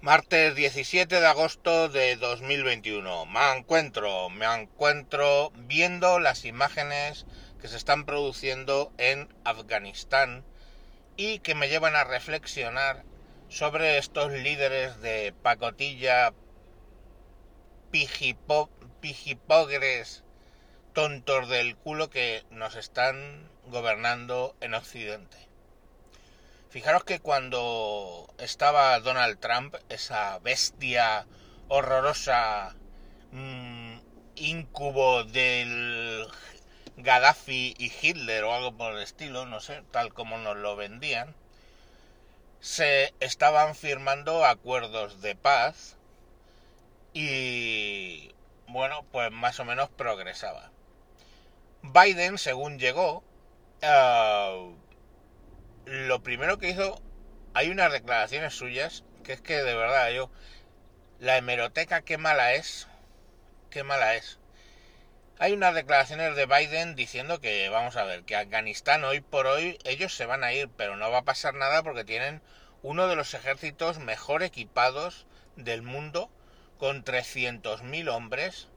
Martes 17 de agosto de 2021. Me encuentro, me encuentro viendo las imágenes que se están produciendo en Afganistán y que me llevan a reflexionar sobre estos líderes de pacotilla, pijipo, pijipogres, tontos del culo que nos están gobernando en Occidente. Fijaros que cuando estaba Donald Trump, esa bestia horrorosa, mmm, incubo del Gaddafi y Hitler o algo por el estilo, no sé, tal como nos lo vendían, se estaban firmando acuerdos de paz y, bueno, pues más o menos progresaba. Biden, según llegó, uh, lo primero que hizo, hay unas declaraciones suyas, que es que de verdad yo, la hemeroteca qué mala es, qué mala es. Hay unas declaraciones de Biden diciendo que, vamos a ver, que Afganistán hoy por hoy ellos se van a ir, pero no va a pasar nada porque tienen uno de los ejércitos mejor equipados del mundo, con 300.000 hombres,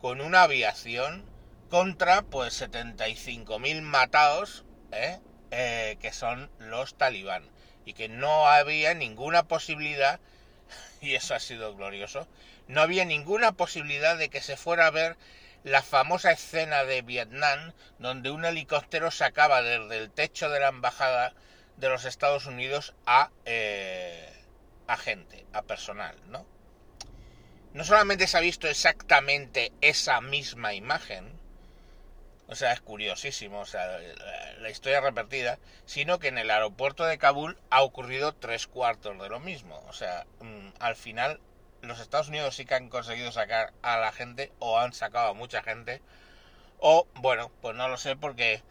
con una aviación, contra pues 75.000 matados, ¿eh? Eh, que son los talibán y que no había ninguna posibilidad, y eso ha sido glorioso, no había ninguna posibilidad de que se fuera a ver la famosa escena de Vietnam donde un helicóptero sacaba desde el techo de la embajada de los Estados Unidos a, eh, a gente, a personal, ¿no? No solamente se ha visto exactamente esa misma imagen, o sea, es curiosísimo, o sea, la historia repetida, sino que en el aeropuerto de Kabul ha ocurrido tres cuartos de lo mismo. O sea, mm, al final los Estados Unidos sí que han conseguido sacar a la gente, o han sacado a mucha gente, o bueno, pues no lo sé porque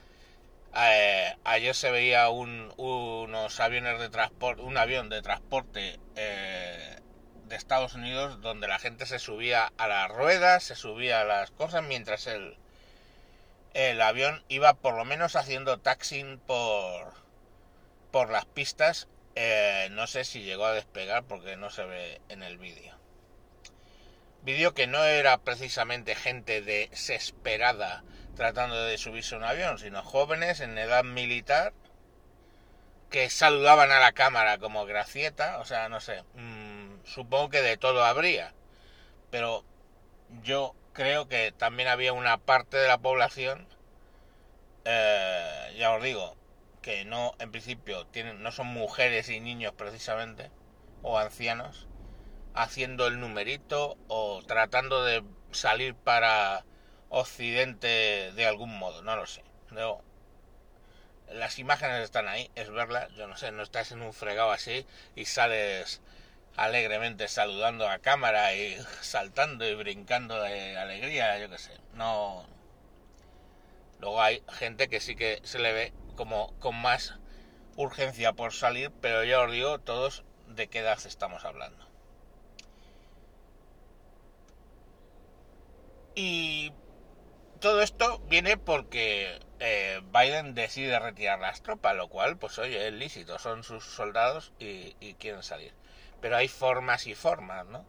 eh, ayer se veía un, unos aviones de transporte, un avión de transporte eh, de Estados Unidos donde la gente se subía a las ruedas, se subía a las cosas mientras el el avión iba por lo menos haciendo taxing por, por las pistas. Eh, no sé si llegó a despegar porque no se ve en el vídeo. Vídeo que no era precisamente gente desesperada tratando de subirse a un avión, sino jóvenes en edad militar que saludaban a la cámara como gracieta, o sea, no sé, mmm, supongo que de todo habría, pero yo creo que también había una parte de la población, eh, ya os digo, que no, en principio, tienen, no son mujeres y niños precisamente, o ancianos, haciendo el numerito o tratando de salir para Occidente de algún modo, no lo sé. las imágenes están ahí, es verlas, yo no sé, no estás en un fregado así y sales alegremente saludando a cámara y saltando y brincando de alegría, yo qué sé. No. Luego hay gente que sí que se le ve como con más urgencia por salir, pero ya os digo todos de qué edad estamos hablando. Y todo esto viene porque eh, Biden decide retirar las tropas, lo cual, pues oye, es lícito, son sus soldados y, y quieren salir pero hay formas y formas, ¿no?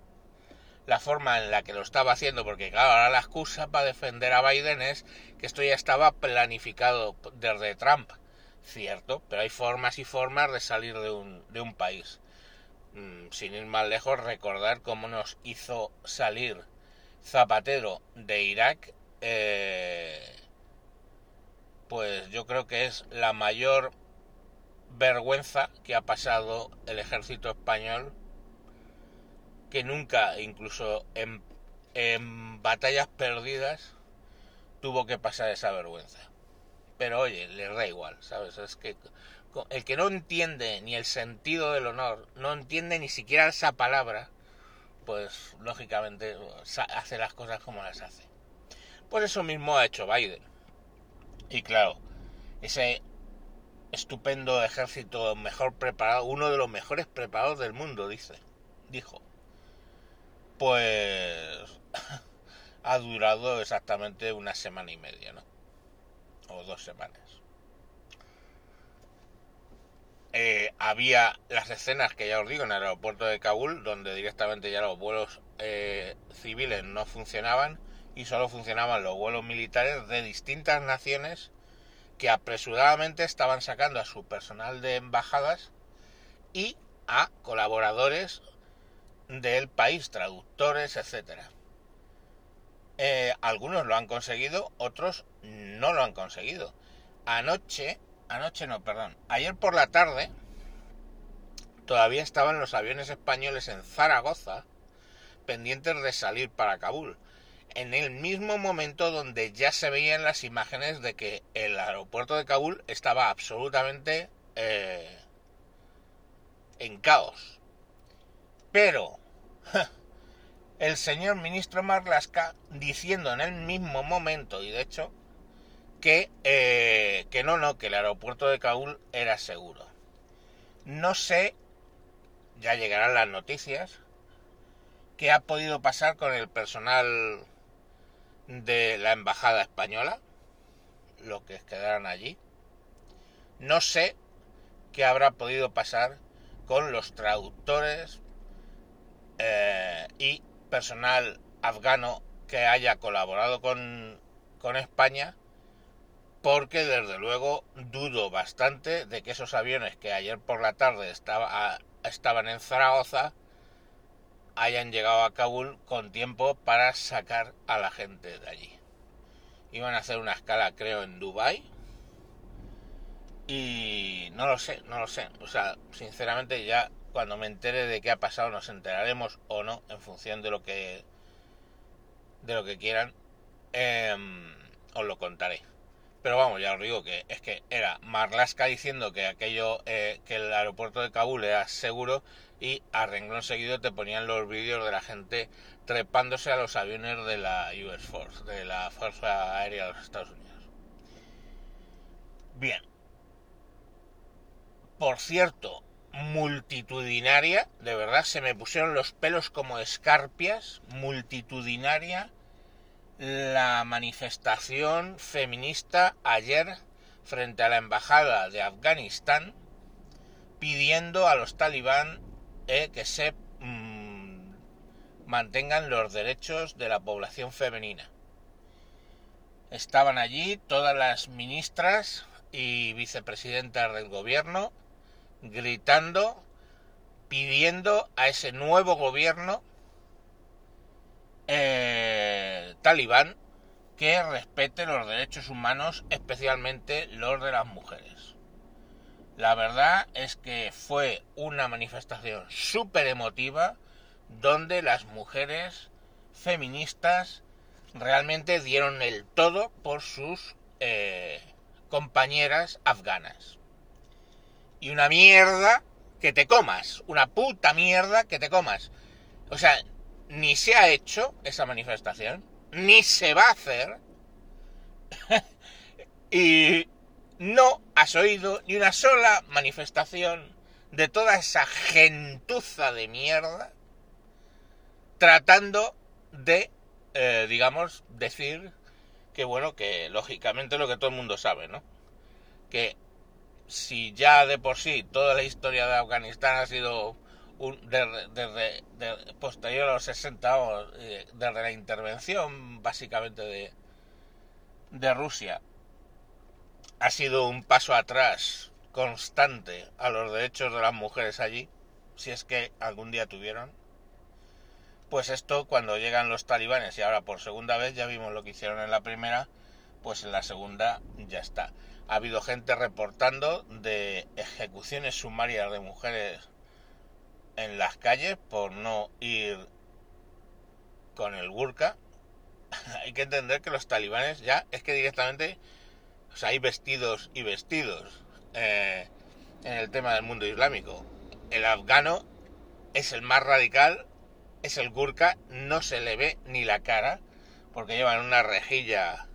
La forma en la que lo estaba haciendo, porque claro, ahora la excusa para defender a Biden es que esto ya estaba planificado desde Trump, cierto, pero hay formas y formas de salir de un, de un país. Mm, sin ir más lejos, recordar cómo nos hizo salir Zapatero de Irak, eh, pues yo creo que es la mayor vergüenza que ha pasado el ejército español que nunca, incluso en, en batallas perdidas, tuvo que pasar esa vergüenza. Pero oye, le da igual, ¿sabes? Es que el que no entiende ni el sentido del honor, no entiende ni siquiera esa palabra, pues lógicamente hace las cosas como las hace. Pues eso mismo ha hecho Biden. Y claro, ese estupendo ejército mejor preparado, uno de los mejores preparados del mundo, dice, dijo pues ha durado exactamente una semana y media, ¿no? O dos semanas. eh, había las escenas que ya os digo en el aeropuerto de Kabul, donde directamente ya los vuelos eh, civiles no funcionaban y solo funcionaban los vuelos militares de distintas naciones que apresuradamente estaban sacando a su personal de embajadas y a colaboradores del país, traductores, etcétera. Eh, algunos lo han conseguido, otros no lo han conseguido. Anoche, anoche no, perdón, ayer por la tarde todavía estaban los aviones españoles en Zaragoza pendientes de salir para Kabul. En el mismo momento donde ya se veían las imágenes de que el aeropuerto de Kabul estaba absolutamente eh, en caos. Pero el señor ministro Marlaska diciendo en el mismo momento, y de hecho, que, eh, que no, no, que el aeropuerto de Kabul era seguro. No sé, ya llegarán las noticias, qué ha podido pasar con el personal de la embajada española, lo que quedaron allí. No sé qué habrá podido pasar con los traductores eh, y personal afgano que haya colaborado con, con España, porque desde luego dudo bastante de que esos aviones que ayer por la tarde estaba, estaban en Zaragoza hayan llegado a Kabul con tiempo para sacar a la gente de allí. Iban a hacer una escala, creo, en Dubai y no lo sé, no lo sé. O sea, sinceramente ya cuando me entere de qué ha pasado nos enteraremos o no en función de lo que de lo que quieran em, os lo contaré. Pero vamos ya os digo que es que era Marlaska diciendo que aquello eh, que el aeropuerto de Kabul era seguro y a renglón seguido te ponían los vídeos de la gente trepándose a los aviones de la US Force de la Fuerza Aérea de los Estados Unidos. Bien. Por cierto multitudinaria, de verdad se me pusieron los pelos como escarpias, multitudinaria, la manifestación feminista ayer frente a la embajada de Afganistán pidiendo a los talibán eh, que se mm, mantengan los derechos de la población femenina. Estaban allí todas las ministras y vicepresidentas del gobierno gritando, pidiendo a ese nuevo gobierno eh, talibán que respete los derechos humanos, especialmente los de las mujeres. La verdad es que fue una manifestación súper emotiva donde las mujeres feministas realmente dieron el todo por sus eh, compañeras afganas y una mierda que te comas, una puta mierda que te comas. O sea, ni se ha hecho esa manifestación, ni se va a hacer, y no has oído ni una sola manifestación de toda esa gentuza de mierda tratando de, eh, digamos, decir que bueno, que lógicamente lo que todo el mundo sabe, ¿no? Que si ya de por sí toda la historia de Afganistán ha sido un, desde, posterior a los 60 o eh, desde la intervención básicamente de, de Rusia ha sido un paso atrás constante a los derechos de las mujeres allí, si es que algún día tuvieron, pues esto cuando llegan los talibanes y ahora por segunda vez ya vimos lo que hicieron en la primera, pues en la segunda ya está ha habido gente reportando de ejecuciones sumarias de mujeres en las calles por no ir con el burka. hay que entender que los talibanes ya es que directamente hay vestidos y vestidos eh, en el tema del mundo islámico. El afgano es el más radical, es el gurka, no se le ve ni la cara porque llevan una rejilla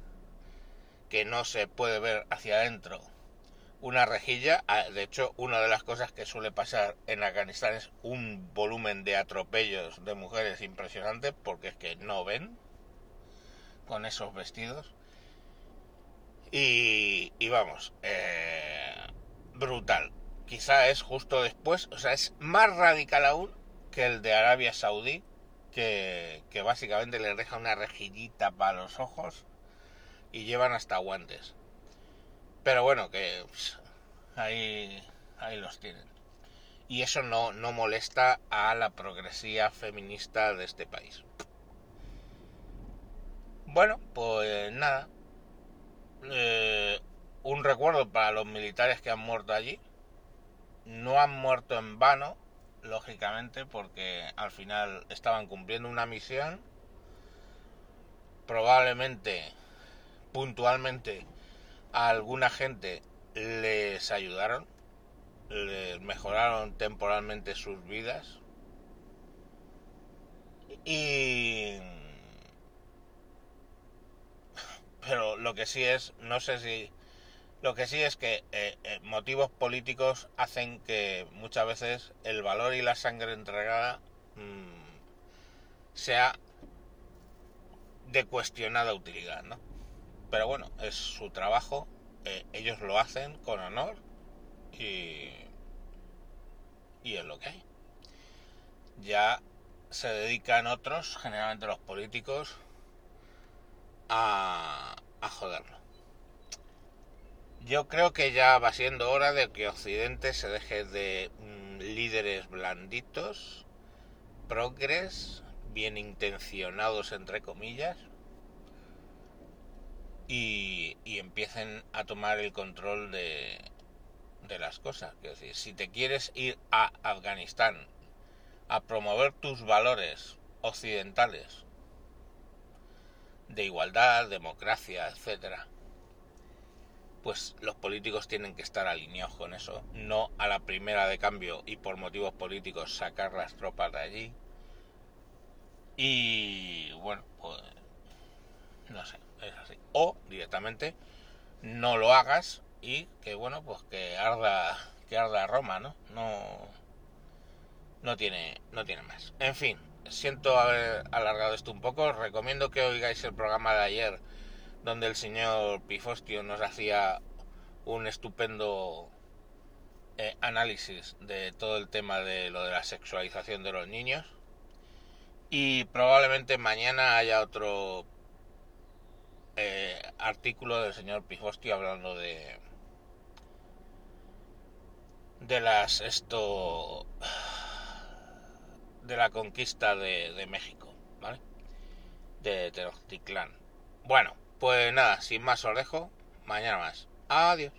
que no se puede ver hacia adentro una rejilla. Ah, de hecho, una de las cosas que suele pasar en Afganistán es un volumen de atropellos de mujeres impresionante porque es que no ven con esos vestidos. Y, vamos, eh, brutal. quizá es justo después, o sea, es más radical aún que el de Arabia Saudí, que, que básicamente les deja una rejillita para los ojos y llevan hasta guantes. Pero bueno, que pues, ahí, ahí los tienen. Y eso no, no molesta a la progresía feminista de este país. Bueno, pues nada. Eh, un recuerdo para los militares que han muerto allí. No han muerto en vano, lógicamente, porque al final estaban cumpliendo una misión. Probablemente, puntualmente, a alguna gente les ayudaron, les mejoraron temporalmente sus vidas. Y pero lo que sí es, no sé si, lo que sí es que eh, eh, motivos políticos hacen que muchas veces el valor y la sangre entregada mm, sea de cuestionada utilidad, ¿no? Pero bueno, es su trabajo, eh, ellos lo hacen con honor y, y es lo que hay. Ya se dedican otros, generalmente los políticos, a, a joderlo. Yo creo que ya va siendo hora de que Occidente se deje de mm, líderes blanditos, progres, bien intencionados entre comillas, y, empiecen a tomar el control de, de las cosas. Es decir, si te quieres ir a Afganistán a promover tus valores occidentales de igualdad, democracia, etcétera, pues los políticos tienen que estar alineados con eso, no a la primera de cambio y por motivos políticos sacar las tropas de allí. Y bueno, pues no sé, O directamente no lo hagas y que bueno, pues que arda que arda Roma, ¿no? No no tiene no tiene más. En fin, siento haber alargado esto un poco. recomiendo que oigáis el programa de ayer, donde el señor Pifostio nos hacía un estupendo eh, análisis de todo el tema de lo de la sexualización de los niños. Y probablemente mañana haya otro eh, artículo del señor Pifostio hablando de de las esto de la conquista de, México, ¿vale? De Tenochtitlán. Bueno, pues nada, sin más os dejo. Mañana más. Adiós.